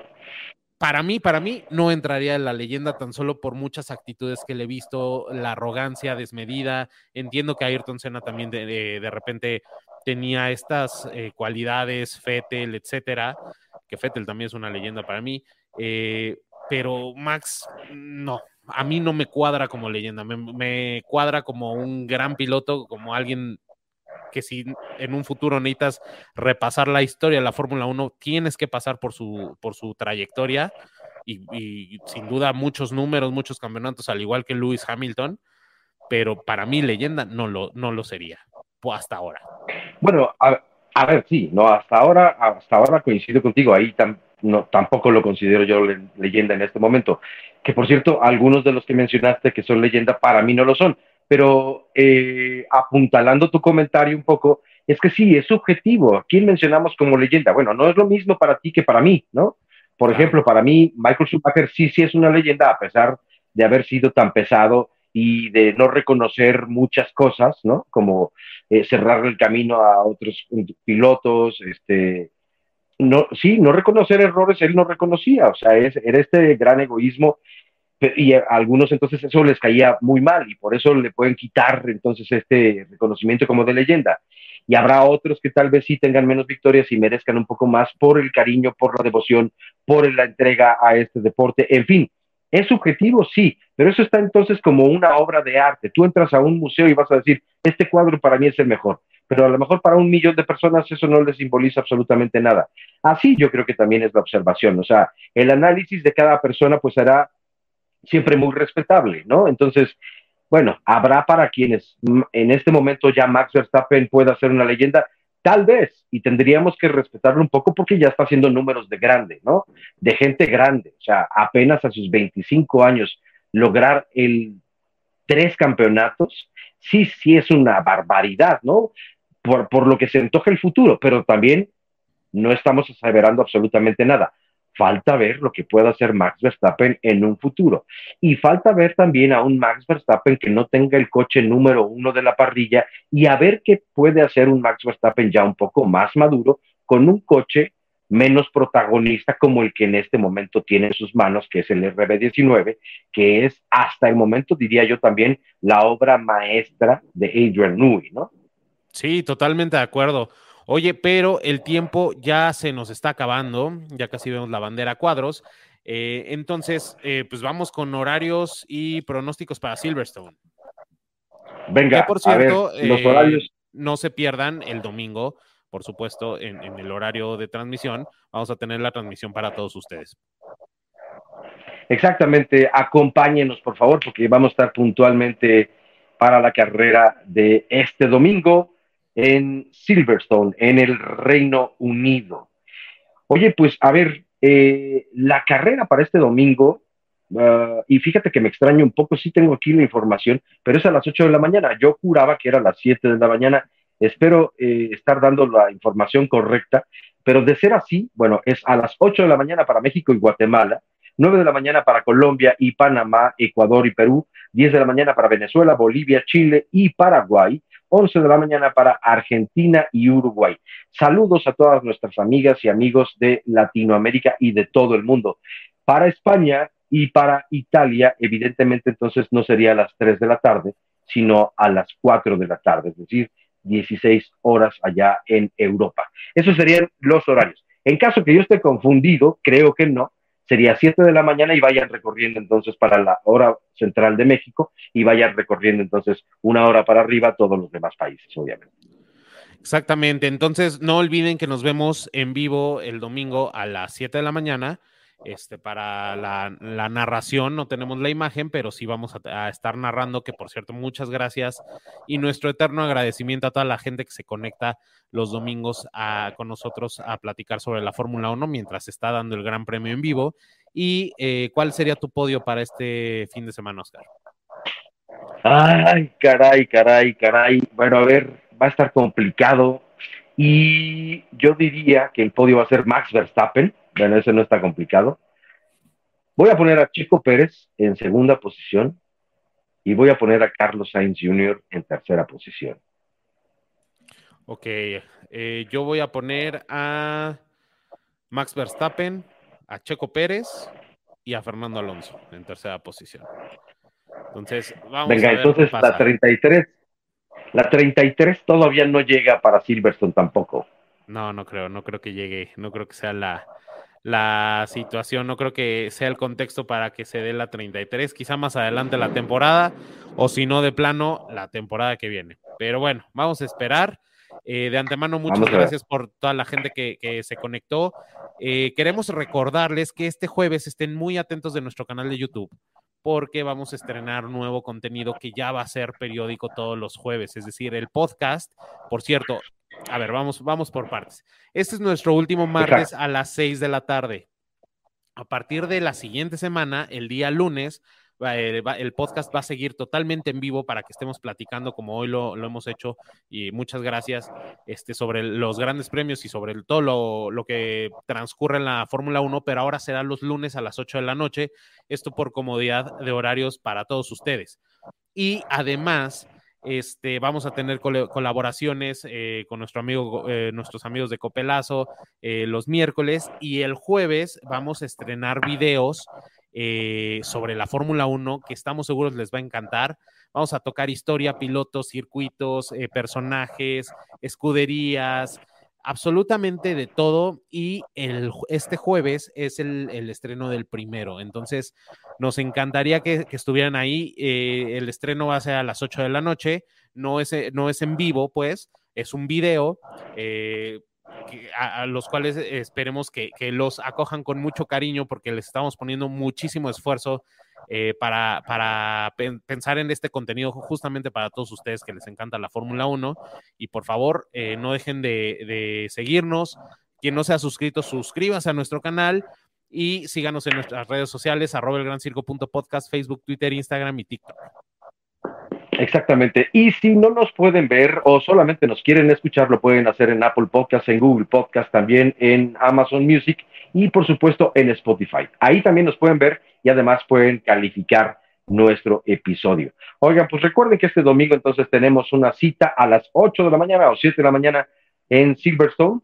para mí, para mí, no entraría en la leyenda tan solo por muchas actitudes que le he visto, la arrogancia desmedida. Entiendo que Ayrton Senna también de, repente tenía estas eh, cualidades, Fettel, etcétera, que Fettel también es una leyenda para mí, eh, pero Max, no, a mí no me cuadra como leyenda, me, cuadra como un gran piloto, como alguien que si en un futuro necesitas repasar la historia de la Fórmula 1, tienes que pasar por su, por su trayectoria y, sin duda muchos números, muchos campeonatos, al igual que Lewis Hamilton, pero para mí leyenda no lo, no lo sería, hasta ahora. Bueno, a, ver, sí, no, hasta ahora, hasta ahora coincido contigo, ahí no, tampoco lo considero yo leyenda en este momento. Que por cierto, algunos de los que mencionaste que son leyenda, para mí no lo son pero eh, apuntalando tu comentario un poco, es que sí, es subjetivo. ¿A quién mencionamos como leyenda? Bueno, no es lo mismo para ti que para mí, ¿no? Por ejemplo, para mí, Michael Schumacher sí, sí es una leyenda, a pesar de haber sido tan pesado y de no reconocer muchas cosas, ¿no? Como eh, cerrar el camino a otros pilotos, este, no, sí, no reconocer errores, él no reconocía, o sea, es, era este gran egoísmo y a algunos entonces eso les caía muy mal y por eso le pueden quitar entonces este reconocimiento como de leyenda. Y habrá otros que tal vez sí tengan menos victorias y merezcan un poco más por el cariño, por la devoción, por la entrega a este deporte. En fin, es subjetivo, sí, pero eso está entonces como una obra de arte. Tú entras a un museo y vas a decir, este cuadro para mí es el mejor, pero a lo mejor para un millón de personas eso no les simboliza absolutamente nada. Así yo creo que también es la observación, o sea, el análisis de cada persona pues será siempre muy respetable, ¿no? Entonces, bueno, habrá para quienes en este momento ya Max Verstappen pueda ser una leyenda, tal vez, y tendríamos que respetarlo un poco porque ya está haciendo números de grande, ¿no? De gente grande, o sea, apenas a sus 25 años lograr el tres campeonatos, sí, sí es una barbaridad, ¿no? Por, por lo que se antoja el futuro, pero también no estamos aseverando absolutamente nada. Falta ver lo que pueda hacer Max Verstappen en un futuro. Y falta ver también a un Max Verstappen que no tenga el coche número uno de la parrilla y a ver qué puede hacer un Max Verstappen ya un poco más maduro con un coche menos protagonista como el que en este momento tiene en sus manos, que es el RB19, que es hasta el momento, diría yo también, la obra maestra de Adrian Newey, ¿no? Sí, totalmente de acuerdo. Oye, pero el tiempo ya se nos está acabando, ya casi vemos la bandera cuadros. Eh, entonces, eh, pues vamos con horarios y pronósticos para Silverstone. Venga, por cierto, los eh, horarios. no se pierdan el domingo, por supuesto, en, el horario de transmisión. Vamos a tener la transmisión para todos ustedes. Exactamente, acompáñenos por favor, porque vamos a estar puntualmente para la carrera de este domingo en Silverstone, en el Reino Unido. Oye, pues a ver, eh, la carrera para este domingo, ah, y fíjate que me extraño un poco, sí tengo aquí la información, pero es a las 8 de la mañana. Yo juraba que era a las 7 de la mañana. Espero eh, estar dando la información correcta, pero de ser así, bueno, es a las 8 de la mañana para México y Guatemala, 9 de la mañana para Colombia y Panamá, Ecuador y Perú, 10 de la mañana para Venezuela, Bolivia, Chile y Paraguay, 11 de la mañana para Argentina y Uruguay. Saludos a todas nuestras amigas y amigos de Latinoamérica y de todo el mundo. Para España y para Italia, evidentemente entonces no sería a las 3 de la tarde, sino a las 4 de la tarde, es decir, 16 horas allá en Europa. Esos serían los horarios. En caso que yo esté confundido, creo que no, sería 7 de la mañana y vayan recorriendo entonces para la hora central de México y vayan recorriendo entonces una hora para arriba todos los demás países, obviamente. Exactamente, entonces no olviden que nos vemos en vivo el domingo a las 7 de la mañana este, para la, narración no tenemos la imagen, pero sí vamos a, estar narrando, que por cierto, muchas gracias y nuestro eterno agradecimiento a toda la gente que se conecta los domingos con nosotros a platicar sobre la Fórmula 1 mientras está dando el Gran Premio en vivo. ¿Y eh, cuál sería tu podio para este fin de semana, Oscar? Ay, caray, caray, caray. Bueno, a ver, va a estar complicado. Y yo diría que el podio va a ser Max Verstappen bueno, ese no está complicado. Voy a poner a Chico Pérez en segunda posición y voy a poner a Carlos Sainz Jr. en tercera posición. Ok, eh, yo voy a poner a Max Verstappen, a Checo Pérez y a Fernando Alonso en tercera posición. Entonces, vamos Venga, a ver entonces la 33, la 33 todavía no llega para Silverstone tampoco. No, no creo, no creo que llegue, no creo que sea la, la situación. No creo que sea el contexto para que se dé la 33, quizá más adelante la temporada, o si no, de plano, la temporada que viene. Pero bueno, vamos a esperar. Eh, de antemano, muchas gracias por toda la gente que, se conectó. Eh, queremos recordarles que este jueves estén muy atentos de nuestro canal de YouTube porque vamos a estrenar nuevo contenido que ya va a ser periódico todos los jueves, es decir, el podcast. Por cierto, a ver, vamos, vamos por partes. Este es nuestro último martes a las 6 de la tarde. A partir de la siguiente semana, el día lunes, eh, el podcast va a seguir totalmente en vivo para que estemos platicando como hoy lo, hemos hecho y muchas gracias este, sobre los grandes premios y sobre todo lo, lo, que transcurre en la Fórmula 1, pero ahora será los lunes a las 8 de la noche, esto por comodidad de horarios para todos ustedes. Y además, Este, vamos a tener colaboraciones eh, con nuestro amigo, eh, nuestros amigos de Copelazo eh, los miércoles y el jueves vamos a estrenar videos sobre la Fórmula 1 que estamos seguros les va a encantar. Vamos a tocar historia, pilotos, circuitos, personajes, escuderías, absolutamente de todo y el, este jueves es el, estreno del primero. Entonces, nos encantaría que, estuvieran ahí. Eh, el estreno va a ser a las 8 de la noche, no es, no es en vivo, pues, es un video. Eh, a, los cuales esperemos que, que, los acojan con mucho cariño porque les estamos poniendo muchísimo esfuerzo eh, para, para pensar en este contenido justamente para todos ustedes que les encanta la Fórmula 1. Y por favor, eh, no dejen de, seguirnos. Quien no se ha suscrito, suscríbase a nuestro canal y síganos en nuestras redes sociales, arroba el gran circo podcast, Facebook, Twitter, Instagram y TikTok. Exactamente. Y si no nos pueden ver o solamente nos quieren escuchar, lo pueden hacer en Apple Podcast, en Google Podcast, también en Amazon Music y por supuesto en Spotify. Ahí también nos pueden ver y además pueden calificar nuestro episodio. Oigan, pues recuerden que este domingo entonces tenemos una cita a las 8 de la mañana o 7 de la mañana en Silverstone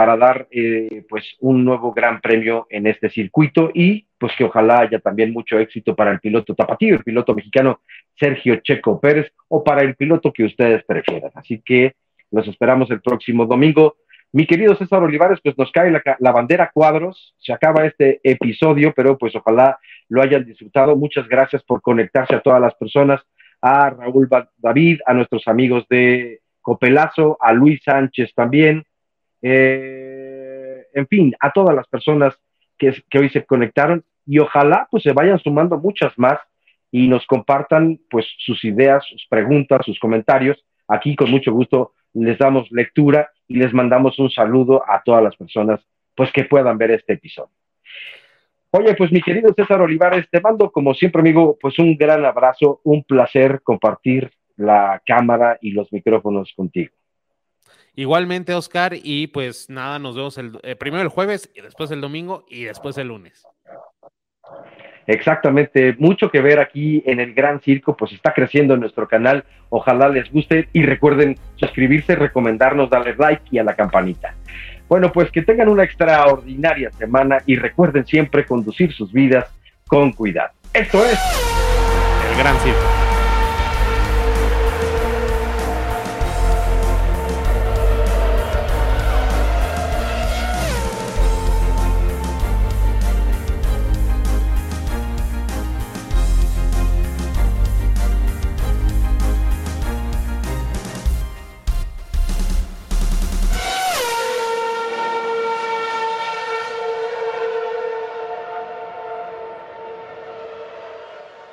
para dar eh, pues un nuevo gran premio en este circuito y pues que ojalá haya también mucho éxito para el piloto tapatío, el piloto mexicano Sergio Checo Pérez o para el piloto que ustedes prefieran. Así que los esperamos el próximo domingo. Mi querido César Olivares, pues nos cae la, bandera cuadros, se acaba este episodio, pero pues ojalá lo hayan disfrutado. Muchas gracias por conectarse a todas las personas, a Raúl David, a nuestros amigos de Copelazo, a Luis Sánchez también, eh, en fin, a todas las personas que, hoy se conectaron y ojalá pues se vayan sumando muchas más y nos compartan pues sus ideas, sus preguntas, sus comentarios. Aquí con mucho gusto les damos lectura y les mandamos un saludo a todas las personas pues que puedan ver este episodio. Oye, pues mi querido César Olivares, te mando como siempre, amigo, pues un gran abrazo, un placer compartir la cámara y los micrófonos contigo. Igualmente, Oscar, y pues nada, nos vemos el, eh, primero el jueves, y después el domingo y después el lunes. Exactamente, mucho que ver aquí en el Gran Circo, pues está creciendo en nuestro canal. Ojalá les guste y recuerden suscribirse, recomendarnos, darle like y a la campanita. Bueno, pues que tengan una extraordinaria semana y recuerden siempre conducir sus vidas con cuidado. Esto es el Gran Circo.